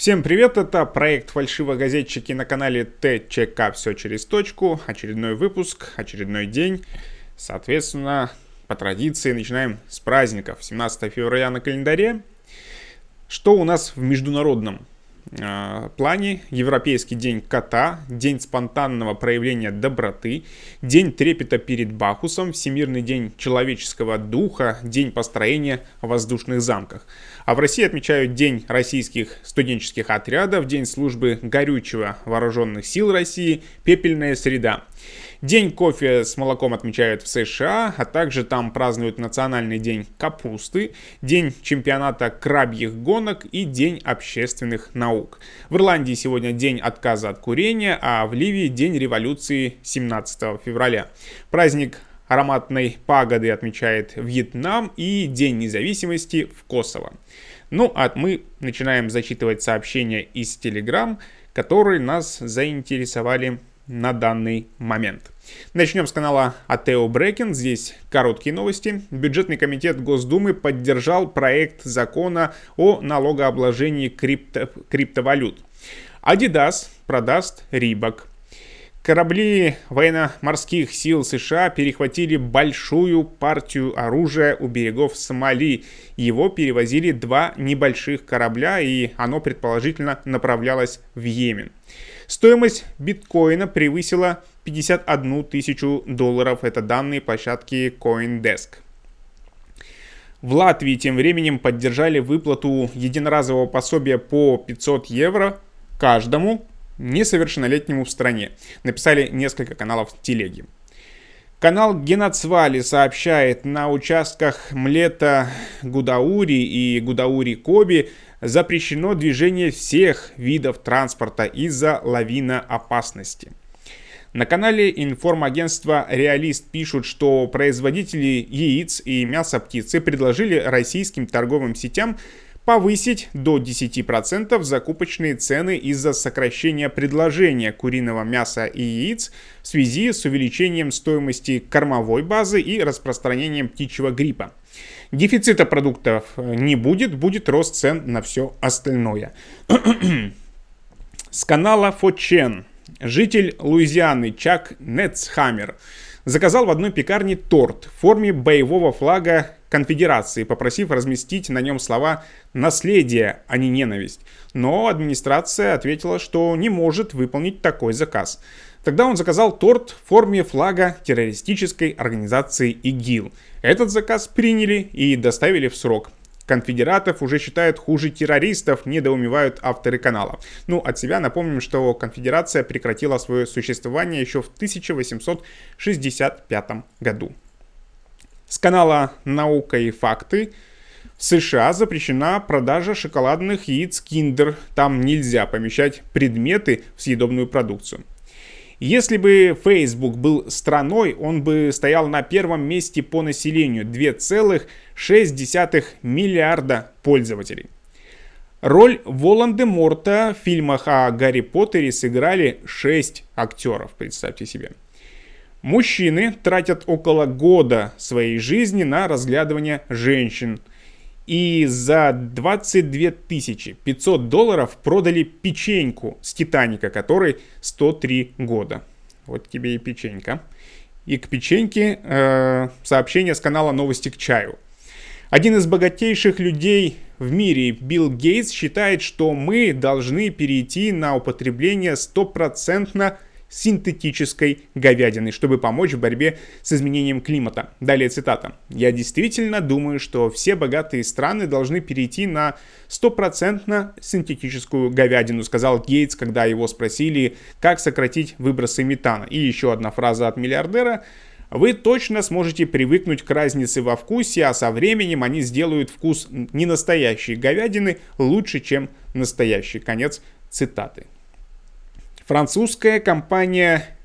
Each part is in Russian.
Всем привет, это проект «Фальшивогазетчики» на канале ТЧК «Все через точку». Очередной выпуск, очередной день. Соответственно, по традиции начинаем с праздников. 17 февраля на календаре. Что у нас в международном плане? Европейский день кота, день спонтанного проявления доброты, день трепета перед Бахусом, Всемирный день человеческого духа, день построения воздушных замках – а в России отмечают День российских студенческих отрядов, День службы горючего вооруженных сил России, Пепельная среда. День кофе с молоком отмечают в США, а также там празднуют Национальный день капусты, День чемпионата крабьих гонок и День общественных наук. В Ирландии сегодня день отказа от курения, а в Ливии день революции 17 февраля. Праздник ароматной пагоды отмечает Вьетнам и День независимости в Косово. Ну, а мы начинаем зачитывать сообщения из Telegram, которые нас заинтересовали на данный момент. Начнем с канала Атео Брекен. Здесь короткие новости. Бюджетный комитет Госдумы поддержал проект закона о налогообложении крипто криптовалют. Adidas продаст Рибок. Корабли военно-морских сил США перехватили большую партию оружия у берегов Сомали. Его перевозили два небольших корабля, и оно предположительно направлялось в Йемен. Стоимость биткоина превысила 51 тысячу долларов. Это данные площадки CoinDesk. В Латвии тем временем поддержали выплату единоразового пособия по 500 евро каждому несовершеннолетнему в стране. Написали несколько каналов телеги. Канал Геноцвали сообщает, на участках Млета Гудаури и Гудаури Коби запрещено движение всех видов транспорта из-за лавина опасности. На канале информагентства «Реалист» пишут, что производители яиц и мяса птицы предложили российским торговым сетям повысить до 10% закупочные цены из-за сокращения предложения куриного мяса и яиц в связи с увеличением стоимости кормовой базы и распространением птичьего гриппа. Дефицита продуктов не будет, будет рост цен на все остальное. С канала Фочен житель Луизианы Чак Нетцхаммер заказал в одной пекарне торт в форме боевого флага конфедерации, попросив разместить на нем слова «наследие», а не «ненависть». Но администрация ответила, что не может выполнить такой заказ. Тогда он заказал торт в форме флага террористической организации ИГИЛ. Этот заказ приняли и доставили в срок. Конфедератов уже считают хуже террористов, недоумевают авторы канала. Ну, от себя напомним, что конфедерация прекратила свое существование еще в 1865 году. С канала «Наука и факты» в США запрещена продажа шоколадных яиц Kinder. Там нельзя помещать предметы в съедобную продукцию. Если бы Facebook был страной, он бы стоял на первом месте по населению 2,6 миллиарда пользователей. Роль Волан-де-Морта в фильмах о Гарри Поттере сыграли 6 актеров, представьте себе. Мужчины тратят около года своей жизни на разглядывание женщин. И за 22 500 долларов продали печеньку с Титаника, которой 103 года. Вот тебе и печенька. И к печеньке э, сообщение с канала «Новости к чаю». Один из богатейших людей в мире, Билл Гейтс, считает, что мы должны перейти на употребление стопроцентно синтетической говядины, чтобы помочь в борьбе с изменением климата. Далее цитата. «Я действительно думаю, что все богатые страны должны перейти на стопроцентно синтетическую говядину», сказал Гейтс, когда его спросили, как сократить выбросы метана. И еще одна фраза от миллиардера вы точно сможете привыкнуть к разнице во вкусе, а со временем они сделают вкус ненастоящей говядины лучше, чем настоящий. Конец цитаты. Французская компания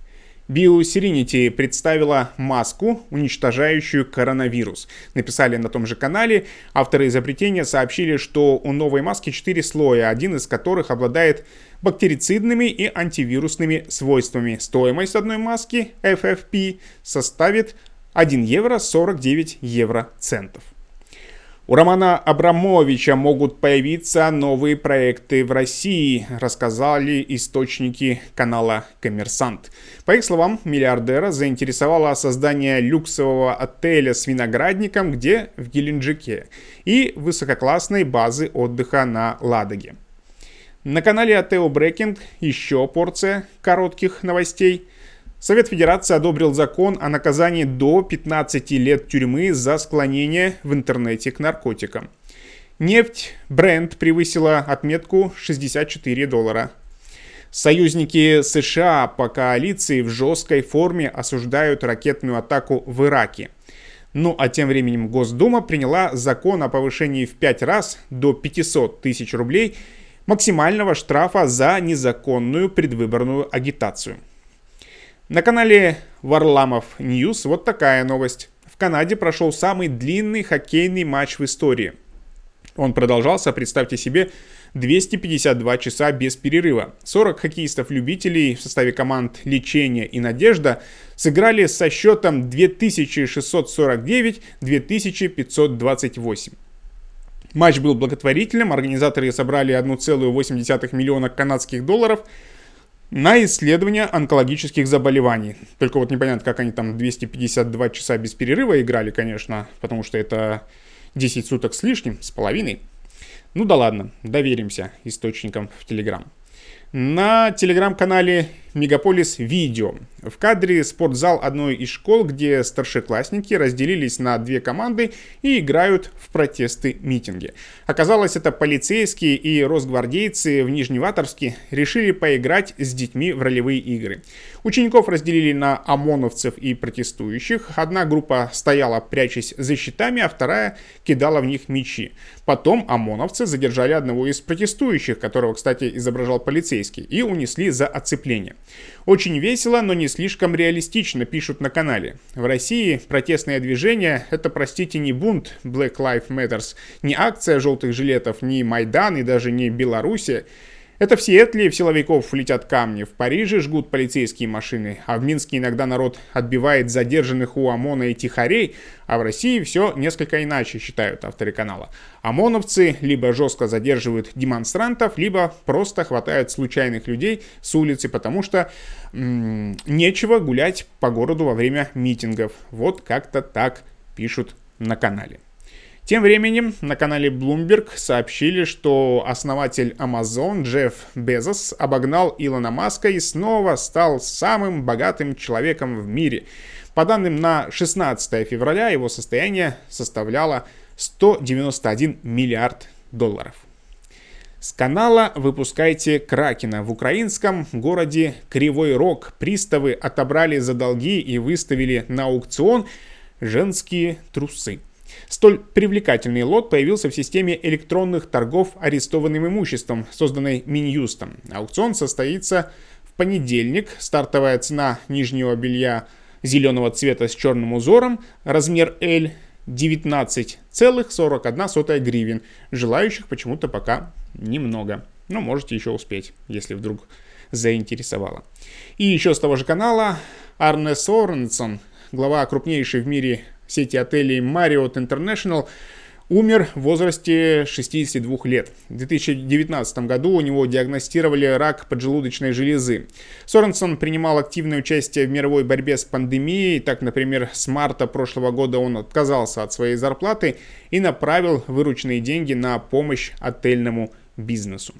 BioSerenity представила маску, уничтожающую коронавирус. Написали на том же канале. Авторы изобретения сообщили, что у новой маски 4 слоя, один из которых обладает бактерицидными и антивирусными свойствами. Стоимость одной маски FFP составит 1 евро 49 евро центов. У Романа Абрамовича могут появиться новые проекты в России, рассказали источники канала «Коммерсант». По их словам, миллиардера заинтересовало создание люксового отеля с виноградником, где в Геленджике, и высококлассной базы отдыха на Ладоге. На канале Атео Брекинг еще порция коротких новостей – Совет Федерации одобрил закон о наказании до 15 лет тюрьмы за склонение в интернете к наркотикам. Нефть Brent превысила отметку 64 доллара. Союзники США по коалиции в жесткой форме осуждают ракетную атаку в Ираке. Ну а тем временем Госдума приняла закон о повышении в 5 раз до 500 тысяч рублей максимального штрафа за незаконную предвыборную агитацию. На канале Варламов News вот такая новость. В Канаде прошел самый длинный хоккейный матч в истории. Он продолжался, представьте себе, 252 часа без перерыва. 40 хоккеистов-любителей в составе команд «Лечение» и «Надежда» сыграли со счетом 2649-2528. Матч был благотворительным, организаторы собрали 1,8 миллиона канадских долларов – на исследование онкологических заболеваний. Только вот непонятно, как они там 252 часа без перерыва играли, конечно, потому что это 10 суток с лишним, с половиной. Ну да ладно, доверимся источникам в Телеграм. На телеграм-канале Мегаполис Видео. В кадре спортзал одной из школ, где старшеклассники разделились на две команды и играют в протесты митинги. Оказалось, это полицейские и росгвардейцы в Нижневаторске решили поиграть с детьми в ролевые игры. Учеников разделили на ОМОНовцев и протестующих. Одна группа стояла, прячась за щитами, а вторая кидала в них мечи. Потом ОМОНовцы задержали одного из протестующих, которого, кстати, изображал полицейский, и унесли за оцепление. Очень весело, но не слишком реалистично, пишут на канале. В России протестное движение – это, простите, не бунт Black Lives Matters, не акция желтых жилетов, не Майдан и даже не Белоруссия. Это в Сиэтле в силовиков летят камни, в Париже жгут полицейские машины, а в Минске иногда народ отбивает задержанных у ОМОНа и тихарей, а в России все несколько иначе, считают авторы канала. ОМОНовцы либо жестко задерживают демонстрантов, либо просто хватают случайных людей с улицы, потому что м- нечего гулять по городу во время митингов. Вот как-то так пишут на канале. Тем временем на канале Bloomberg сообщили, что основатель Amazon Джефф Безос обогнал Илона Маска и снова стал самым богатым человеком в мире. По данным на 16 февраля его состояние составляло 191 миллиард долларов. С канала выпускайте Кракена. В украинском городе Кривой Рог приставы отобрали за долги и выставили на аукцион женские трусы. Столь привлекательный лот появился в системе электронных торгов арестованным имуществом, созданной Минюстом. Аукцион состоится в понедельник. Стартовая цена нижнего белья зеленого цвета с черным узором, размер L 19,41 гривен. Желающих почему-то пока немного. Но можете еще успеть, если вдруг заинтересовало. И еще с того же канала Арне Соренсон, глава крупнейшей в мире сети отелей Marriott International, умер в возрасте 62 лет. В 2019 году у него диагностировали рак поджелудочной железы. Соренсон принимал активное участие в мировой борьбе с пандемией. Так, например, с марта прошлого года он отказался от своей зарплаты и направил вырученные деньги на помощь отельному бизнесу.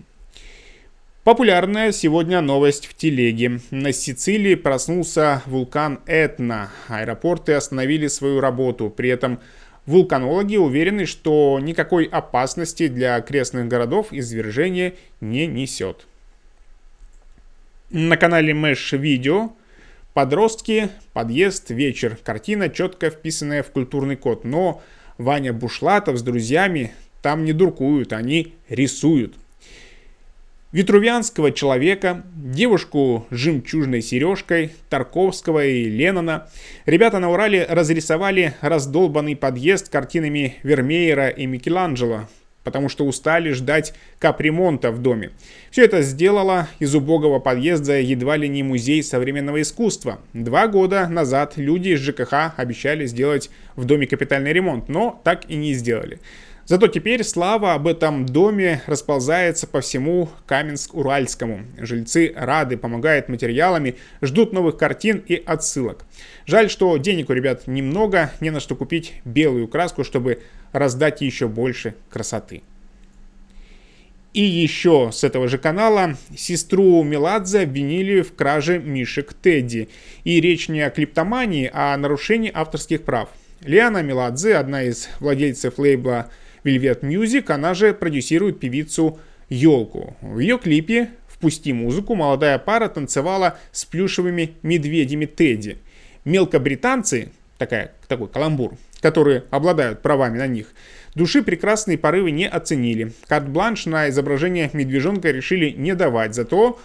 Популярная сегодня новость в телеге. На Сицилии проснулся вулкан Этна. Аэропорты остановили свою работу. При этом вулканологи уверены, что никакой опасности для окрестных городов извержение не несет. На канале Mesh Video подростки, подъезд, вечер. Картина, четко вписанная в культурный код. Но Ваня Бушлатов с друзьями там не дуркуют, они рисуют витрувианского человека, девушку с жемчужной сережкой, Тарковского и Леннона. Ребята на Урале разрисовали раздолбанный подъезд картинами Вермеера и Микеланджело, потому что устали ждать капремонта в доме. Все это сделало из убогого подъезда едва ли не музей современного искусства. Два года назад люди из ЖКХ обещали сделать в доме капитальный ремонт, но так и не сделали. Зато теперь слава об этом доме расползается по всему Каменск-Уральскому. Жильцы рады, помогают материалами, ждут новых картин и отсылок. Жаль, что денег у ребят немного, не на что купить белую краску, чтобы раздать еще больше красоты. И еще с этого же канала сестру Меладзе обвинили в краже мишек Тедди. И речь не о клиптомании, а о нарушении авторских прав. Лиана Меладзе, одна из владельцев лейбла Velvet Music, она же продюсирует певицу Елку. В ее клипе «Впусти музыку» молодая пара танцевала с плюшевыми медведями Тедди. Мелкобританцы, такая, такой каламбур, которые обладают правами на них, души прекрасные порывы не оценили. Карт-бланш на изображение медвежонка решили не давать, зато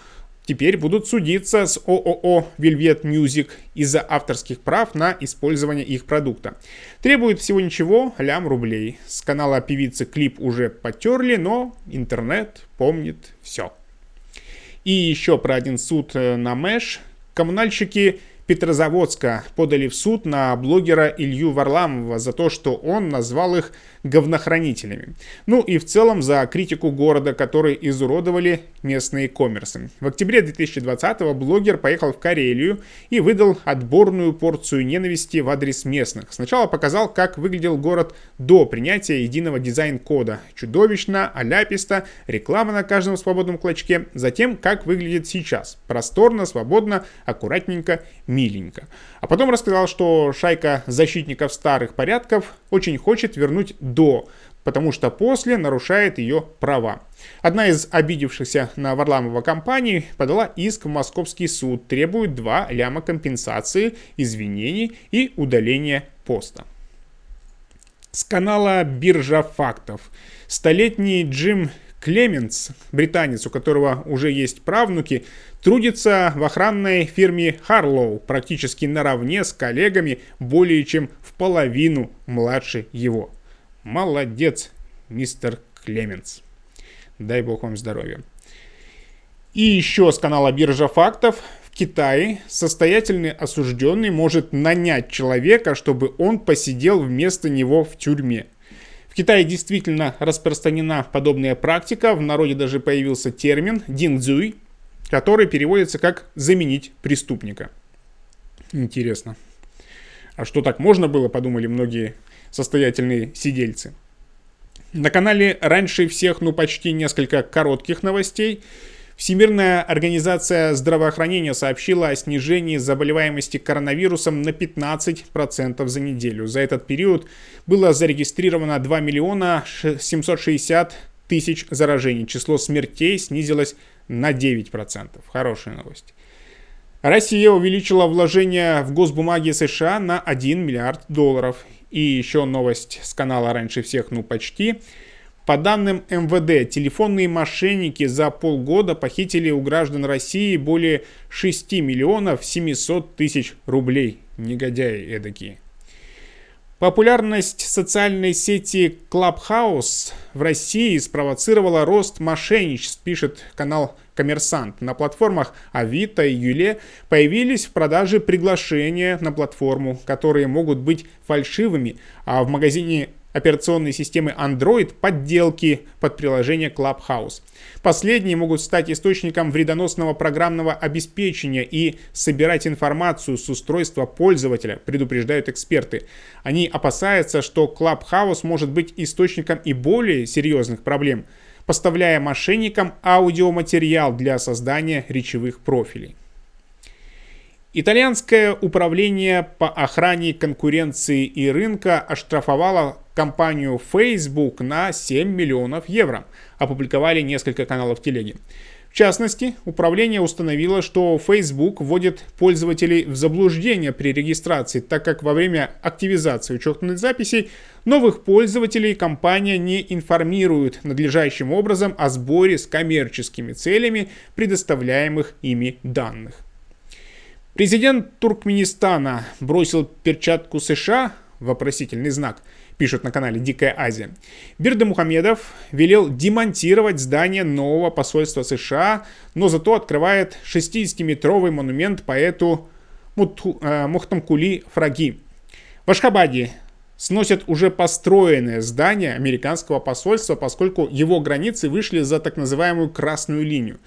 теперь будут судиться с ООО Velvet Music из-за авторских прав на использование их продукта. Требует всего ничего, лям рублей. С канала певицы клип уже потерли, но интернет помнит все. И еще про один суд э, на Мэш. Коммунальщики Петрозаводска подали в суд на блогера Илью Варламова за то, что он назвал их говнохранителями. Ну и в целом за критику города, который изуродовали местные коммерсы. В октябре 2020-го блогер поехал в Карелию и выдал отборную порцию ненависти в адрес местных. Сначала показал, как выглядел город до принятия единого дизайн-кода. Чудовищно, аляписто, реклама на каждом свободном клочке. Затем, как выглядит сейчас. Просторно, свободно, аккуратненько, миленько. А потом рассказал, что шайка защитников старых порядков очень хочет вернуть до, потому что после нарушает ее права. Одна из обидевшихся на Варламова компаний подала иск в московский суд, требует 2 ляма компенсации, извинений и удаления поста. С канала «Биржа фактов». Столетний Джим Клеменс, британец, у которого уже есть правнуки, трудится в охранной фирме Харлоу практически наравне с коллегами более чем в половину младше его. Молодец, мистер Клеменс. Дай бог вам здоровья. И еще с канала Биржа фактов. В Китае состоятельный осужденный может нанять человека, чтобы он посидел вместо него в тюрьме. В Китае действительно распространена подобная практика. В народе даже появился термин «диндзюй», который переводится как «заменить преступника». Интересно. А что так можно было, подумали многие состоятельные сидельцы. На канале раньше всех, ну почти несколько коротких новостей. Всемирная организация здравоохранения сообщила о снижении заболеваемости коронавирусом на 15% за неделю. За этот период было зарегистрировано 2 миллиона 760 тысяч заражений. Число смертей снизилось на 9%. Хорошая новость. Россия увеличила вложения в госбумаги США на 1 миллиард долларов. И еще новость с канала «Раньше всех», ну почти. По данным МВД, телефонные мошенники за полгода похитили у граждан России более 6 миллионов 700 тысяч рублей. Негодяи эдакие. Популярность социальной сети Clubhouse в России спровоцировала рост мошенничеств, пишет канал «Коммерсант». На платформах Авито и Юле появились в продаже приглашения на платформу, которые могут быть фальшивыми, а в магазине операционной системы Android подделки под приложение Clubhouse. Последние могут стать источником вредоносного программного обеспечения и собирать информацию с устройства пользователя, предупреждают эксперты. Они опасаются, что Clubhouse может быть источником и более серьезных проблем, поставляя мошенникам аудиоматериал для создания речевых профилей. Итальянское управление по охране конкуренции и рынка оштрафовало компанию Facebook на 7 миллионов евро, опубликовали несколько каналов телеги. В частности, управление установило, что Facebook вводит пользователей в заблуждение при регистрации, так как во время активизации учетных записей новых пользователей компания не информирует надлежащим образом о сборе с коммерческими целями предоставляемых ими данных. Президент Туркменистана бросил перчатку США, вопросительный знак, пишут на канале Дикая Азия. Бирда Мухамедов велел демонтировать здание нового посольства США, но зато открывает 60-метровый монумент поэту Мухтамкули Фраги. В Ашхабаде сносят уже построенное здание американского посольства, поскольку его границы вышли за так называемую красную линию.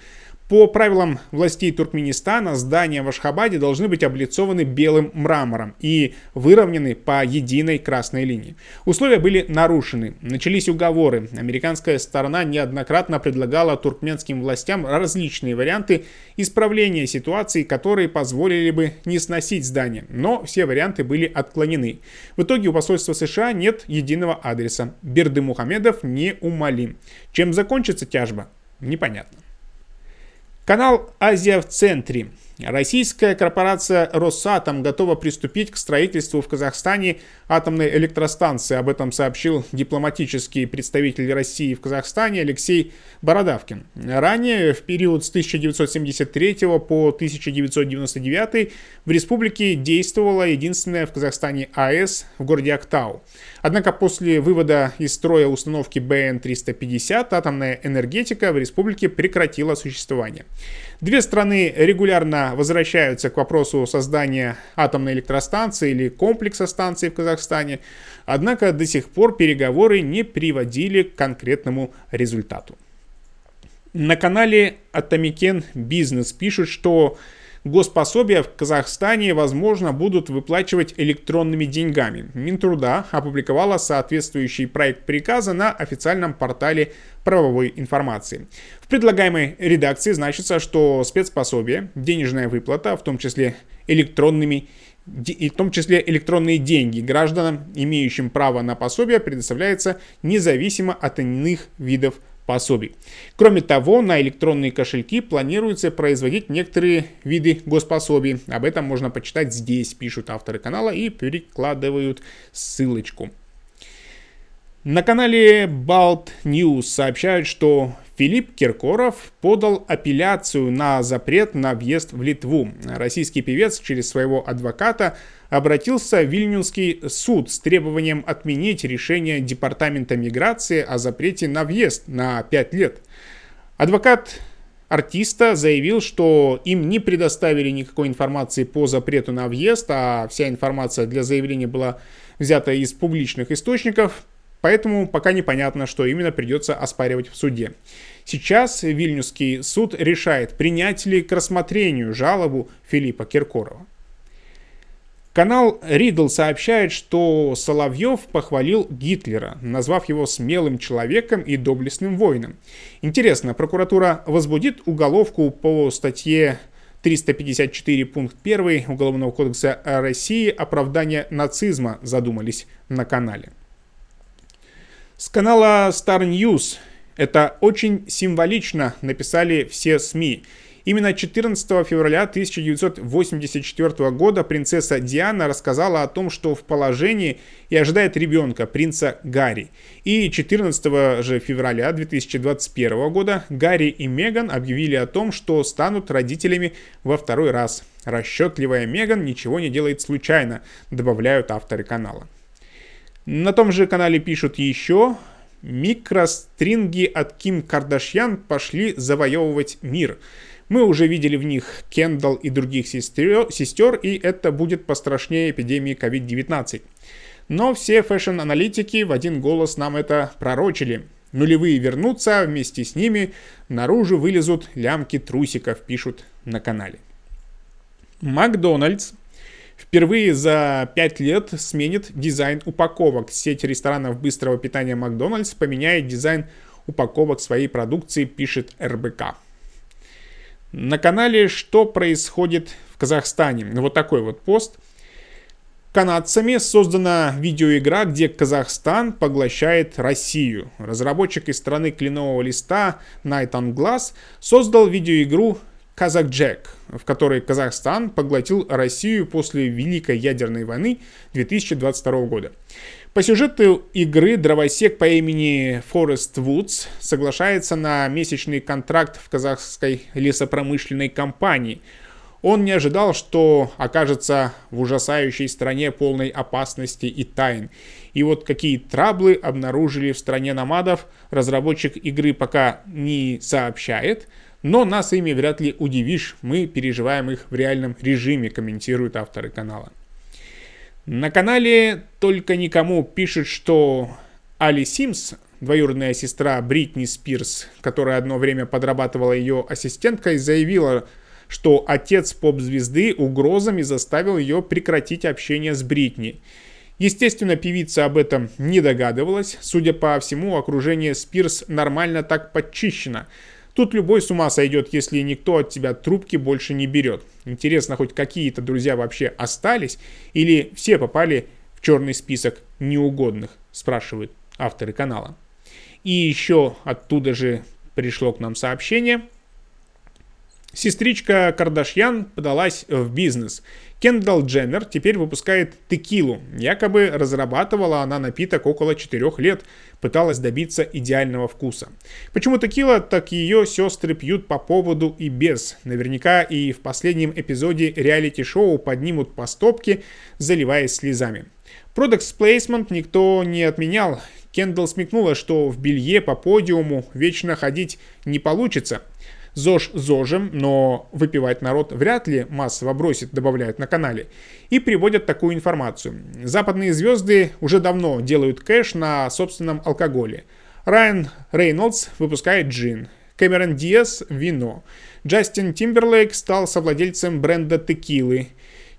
По правилам властей Туркменистана здания в Ашхабаде должны быть облицованы белым мрамором и выровнены по единой красной линии. Условия были нарушены. Начались уговоры. Американская сторона неоднократно предлагала туркменским властям различные варианты исправления ситуации, которые позволили бы не сносить здание. Но все варианты были отклонены. В итоге у посольства США нет единого адреса. Берды Мухамедов неумолим. Чем закончится тяжба? Непонятно. Канал «Азия в центре». Российская корпорация «Росатом» готова приступить к строительству в Казахстане атомной электростанции. Об этом сообщил дипломатический представитель России в Казахстане Алексей Бородавкин. Ранее, в период с 1973 по 1999 в республике действовала единственная в Казахстане АЭС в городе Актау. Однако после вывода из строя установки БН-350 атомная энергетика в республике прекратила существование. Две страны регулярно возвращаются к вопросу создания атомной электростанции или комплекса станций в Казахстане, однако до сих пор переговоры не приводили к конкретному результату. На канале Атомикен Бизнес пишут, что Госпособия в Казахстане, возможно, будут выплачивать электронными деньгами. Минтруда опубликовала соответствующий проект приказа на официальном портале правовой информации. В предлагаемой редакции значится, что спецпособие, денежная выплата, в том числе электронными и в том числе электронные деньги гражданам, имеющим право на пособие, предоставляется независимо от иных видов пособий. Кроме того, на электронные кошельки планируется производить некоторые виды госпособий. Об этом можно почитать здесь, пишут авторы канала и перекладывают ссылочку. На канале Balt News сообщают, что Филипп Киркоров подал апелляцию на запрет на въезд в Литву. Российский певец через своего адвоката обратился в Вильнюсский суд с требованием отменить решение Департамента миграции о запрете на въезд на 5 лет. Адвокат артиста заявил, что им не предоставили никакой информации по запрету на въезд, а вся информация для заявления была взята из публичных источников. Поэтому пока непонятно, что именно придется оспаривать в суде. Сейчас Вильнюсский суд решает, принять ли к рассмотрению жалобу Филиппа Киркорова. Канал Ридл сообщает, что Соловьев похвалил Гитлера, назвав его смелым человеком и доблестным воином. Интересно, прокуратура возбудит уголовку по статье 354 пункт 1 Уголовного кодекса России «Оправдание нацизма» задумались на канале. С канала Star News это очень символично написали все СМИ. Именно 14 февраля 1984 года принцесса Диана рассказала о том, что в положении и ожидает ребенка, принца Гарри. И 14 же февраля 2021 года Гарри и Меган объявили о том, что станут родителями во второй раз. Расчетливая Меган ничего не делает случайно, добавляют авторы канала. На том же канале пишут еще, микростринги от Ким Кардашьян пошли завоевывать мир. Мы уже видели в них Кендалл и других сестер, сестер, и это будет пострашнее эпидемии COVID-19. Но все fashion-аналитики в один голос нам это пророчили. Нулевые вернутся, вместе с ними наружу вылезут лямки трусиков, пишут на канале. Макдональдс впервые за 5 лет сменит дизайн упаковок. Сеть ресторанов быстрого питания Макдональдс поменяет дизайн упаковок своей продукции, пишет РБК. На канале «Что происходит в Казахстане?» Вот такой вот пост. Канадцами создана видеоигра, где Казахстан поглощает Россию. Разработчик из страны кленового листа Night on Glass создал видеоигру Казак Джек, в которой Казахстан поглотил Россию после Великой ядерной войны 2022 года. По сюжету игры дровосек по имени Форест Вудс соглашается на месячный контракт в казахской лесопромышленной компании. Он не ожидал, что окажется в ужасающей стране полной опасности и тайн. И вот какие траблы обнаружили в стране намадов, разработчик игры пока не сообщает, но нас ими вряд ли удивишь, мы переживаем их в реальном режиме, комментируют авторы канала. На канале «Только никому» пишет, что Али Симс, двоюродная сестра Бритни Спирс, которая одно время подрабатывала ее ассистенткой, заявила, что отец поп-звезды угрозами заставил ее прекратить общение с Бритни. Естественно, певица об этом не догадывалась. Судя по всему, окружение Спирс нормально так подчищено. Тут любой с ума сойдет, если никто от тебя трубки больше не берет. Интересно, хоть какие-то друзья вообще остались? Или все попали в черный список неугодных? Спрашивают авторы канала. И еще оттуда же пришло к нам сообщение – Сестричка Кардашьян подалась в бизнес. Кендалл Дженнер теперь выпускает текилу. Якобы разрабатывала она напиток около 4 лет, пыталась добиться идеального вкуса. Почему текила, так ее сестры пьют по поводу и без. Наверняка и в последнем эпизоде реалити-шоу поднимут по стопке, заливаясь слезами. Продукт Placement никто не отменял. Кендалл смекнула, что в белье по подиуму вечно ходить не получится – ЗОЖ ЗОЖем, но выпивать народ вряд ли массово бросит, добавляют на канале. И приводят такую информацию. Западные звезды уже давно делают кэш на собственном алкоголе. Райан Рейнольдс выпускает джин. Кэмерон Диас – вино. Джастин Тимберлейк стал совладельцем бренда текилы.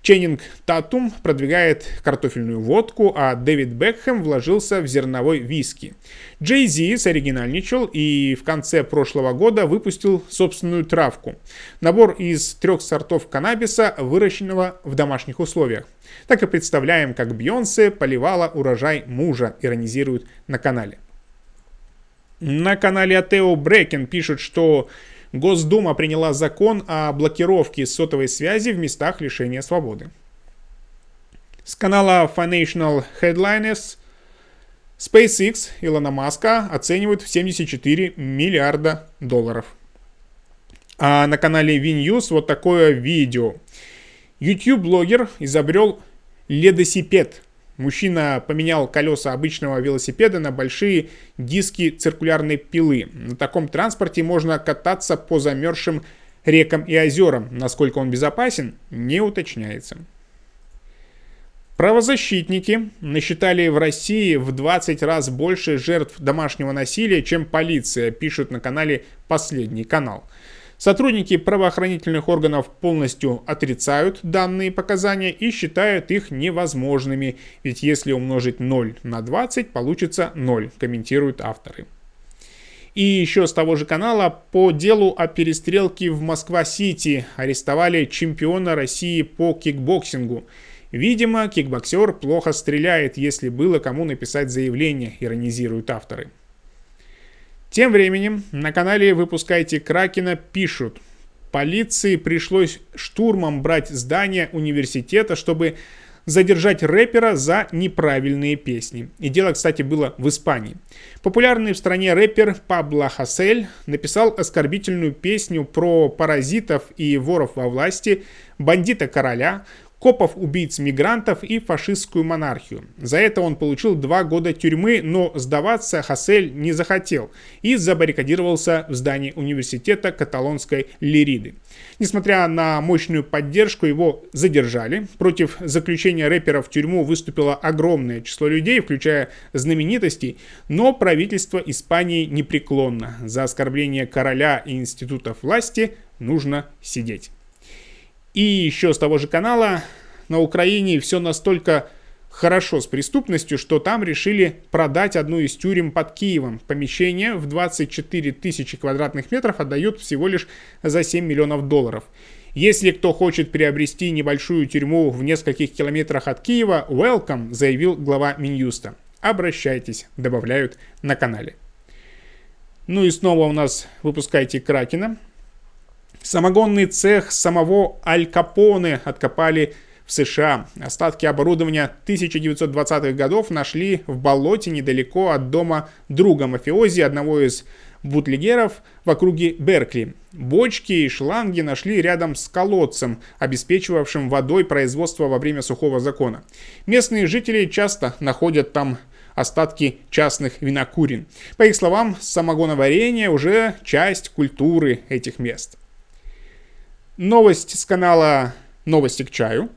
Ченнинг Татум продвигает картофельную водку, а Дэвид Бекхэм вложился в зерновой виски. Джей Зи соригинальничал и в конце прошлого года выпустил собственную травку. Набор из трех сортов каннабиса, выращенного в домашних условиях. Так и представляем, как Бьонсе поливала урожай мужа, иронизируют на канале. На канале Атео Брекен пишут, что Госдума приняла закон о блокировке сотовой связи в местах лишения свободы. С канала Financial Headliners SpaceX Илона Маска оценивают в 74 миллиарда долларов. А на канале VNews вот такое видео. YouTube-блогер изобрел ледосипед – Мужчина поменял колеса обычного велосипеда на большие диски циркулярной пилы. На таком транспорте можно кататься по замерзшим рекам и озерам. Насколько он безопасен, не уточняется. Правозащитники насчитали в России в 20 раз больше жертв домашнего насилия, чем полиция, пишут на канале «Последний канал». Сотрудники правоохранительных органов полностью отрицают данные показания и считают их невозможными, ведь если умножить 0 на 20, получится 0, комментируют авторы. И еще с того же канала по делу о перестрелке в Москва-Сити арестовали чемпиона России по кикбоксингу. Видимо, кикбоксер плохо стреляет, если было кому написать заявление, иронизируют авторы. Тем временем на канале «Выпускайте Кракена» пишут, полиции пришлось штурмом брать здание университета, чтобы задержать рэпера за неправильные песни. И дело, кстати, было в Испании. Популярный в стране рэпер Пабло Хасель написал оскорбительную песню про паразитов и воров во власти, бандита короля, копов, убийц мигрантов и фашистскую монархию. За это он получил два года тюрьмы, но сдаваться Хасель не захотел и забаррикадировался в здании университета каталонской Лириды. Несмотря на мощную поддержку, его задержали. Против заключения рэпера в тюрьму выступило огромное число людей, включая знаменитостей, но правительство Испании непреклонно. За оскорбление короля и институтов власти нужно сидеть. И еще с того же канала на Украине все настолько хорошо с преступностью, что там решили продать одну из тюрем под Киевом. Помещение в 24 тысячи квадратных метров отдают всего лишь за 7 миллионов долларов. Если кто хочет приобрести небольшую тюрьму в нескольких километрах от Киева, welcome, заявил глава Минюста. Обращайтесь, добавляют на канале. Ну и снова у нас выпускайте Кракена. Самогонный цех самого Аль Капоне откопали в США. Остатки оборудования 1920-х годов нашли в болоте недалеко от дома друга мафиози, одного из бутлегеров в округе Беркли. Бочки и шланги нашли рядом с колодцем, обеспечивавшим водой производство во время сухого закона. Местные жители часто находят там остатки частных винокурин. По их словам, самогоноварение уже часть культуры этих мест. Новость с канала «Новости к чаю».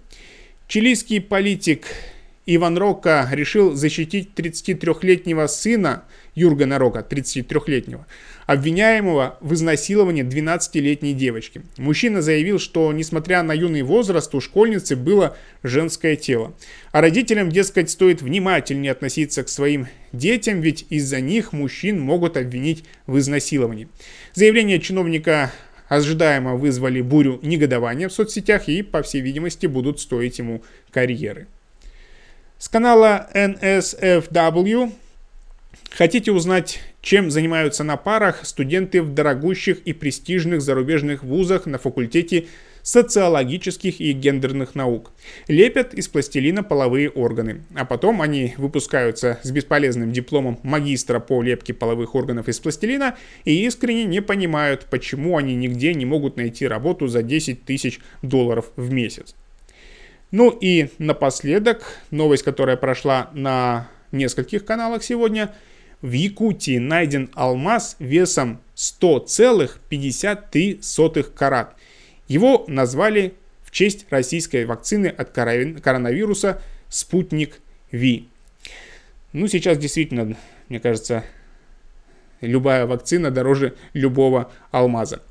Чилийский политик Иван Рока решил защитить 33-летнего сына Юргена Рока, 33-летнего, обвиняемого в изнасиловании 12-летней девочки. Мужчина заявил, что, несмотря на юный возраст, у школьницы было женское тело. А родителям, дескать, стоит внимательнее относиться к своим детям, ведь из-за них мужчин могут обвинить в изнасиловании. Заявление чиновника ожидаемо вызвали бурю негодования в соцсетях и, по всей видимости, будут стоить ему карьеры. С канала NSFW Хотите узнать, чем занимаются на парах студенты в дорогущих и престижных зарубежных вузах на факультете социологических и гендерных наук. Лепят из пластилина половые органы, а потом они выпускаются с бесполезным дипломом магистра по лепке половых органов из пластилина и искренне не понимают, почему они нигде не могут найти работу за 10 тысяч долларов в месяц. Ну и напоследок, новость, которая прошла на нескольких каналах сегодня – в Якутии найден алмаз весом 100,53 карат. Его назвали в честь российской вакцины от коронавируса «Спутник Ви». Ну, сейчас действительно, мне кажется, любая вакцина дороже любого алмаза.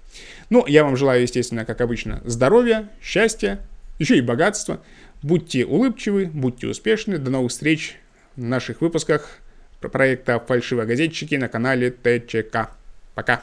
Ну, я вам желаю, естественно, как обычно, здоровья, счастья, еще и богатства. Будьте улыбчивы, будьте успешны. До новых встреч в наших выпусках проекта «Фальшивогазетчики» на канале ТЧК. Пока!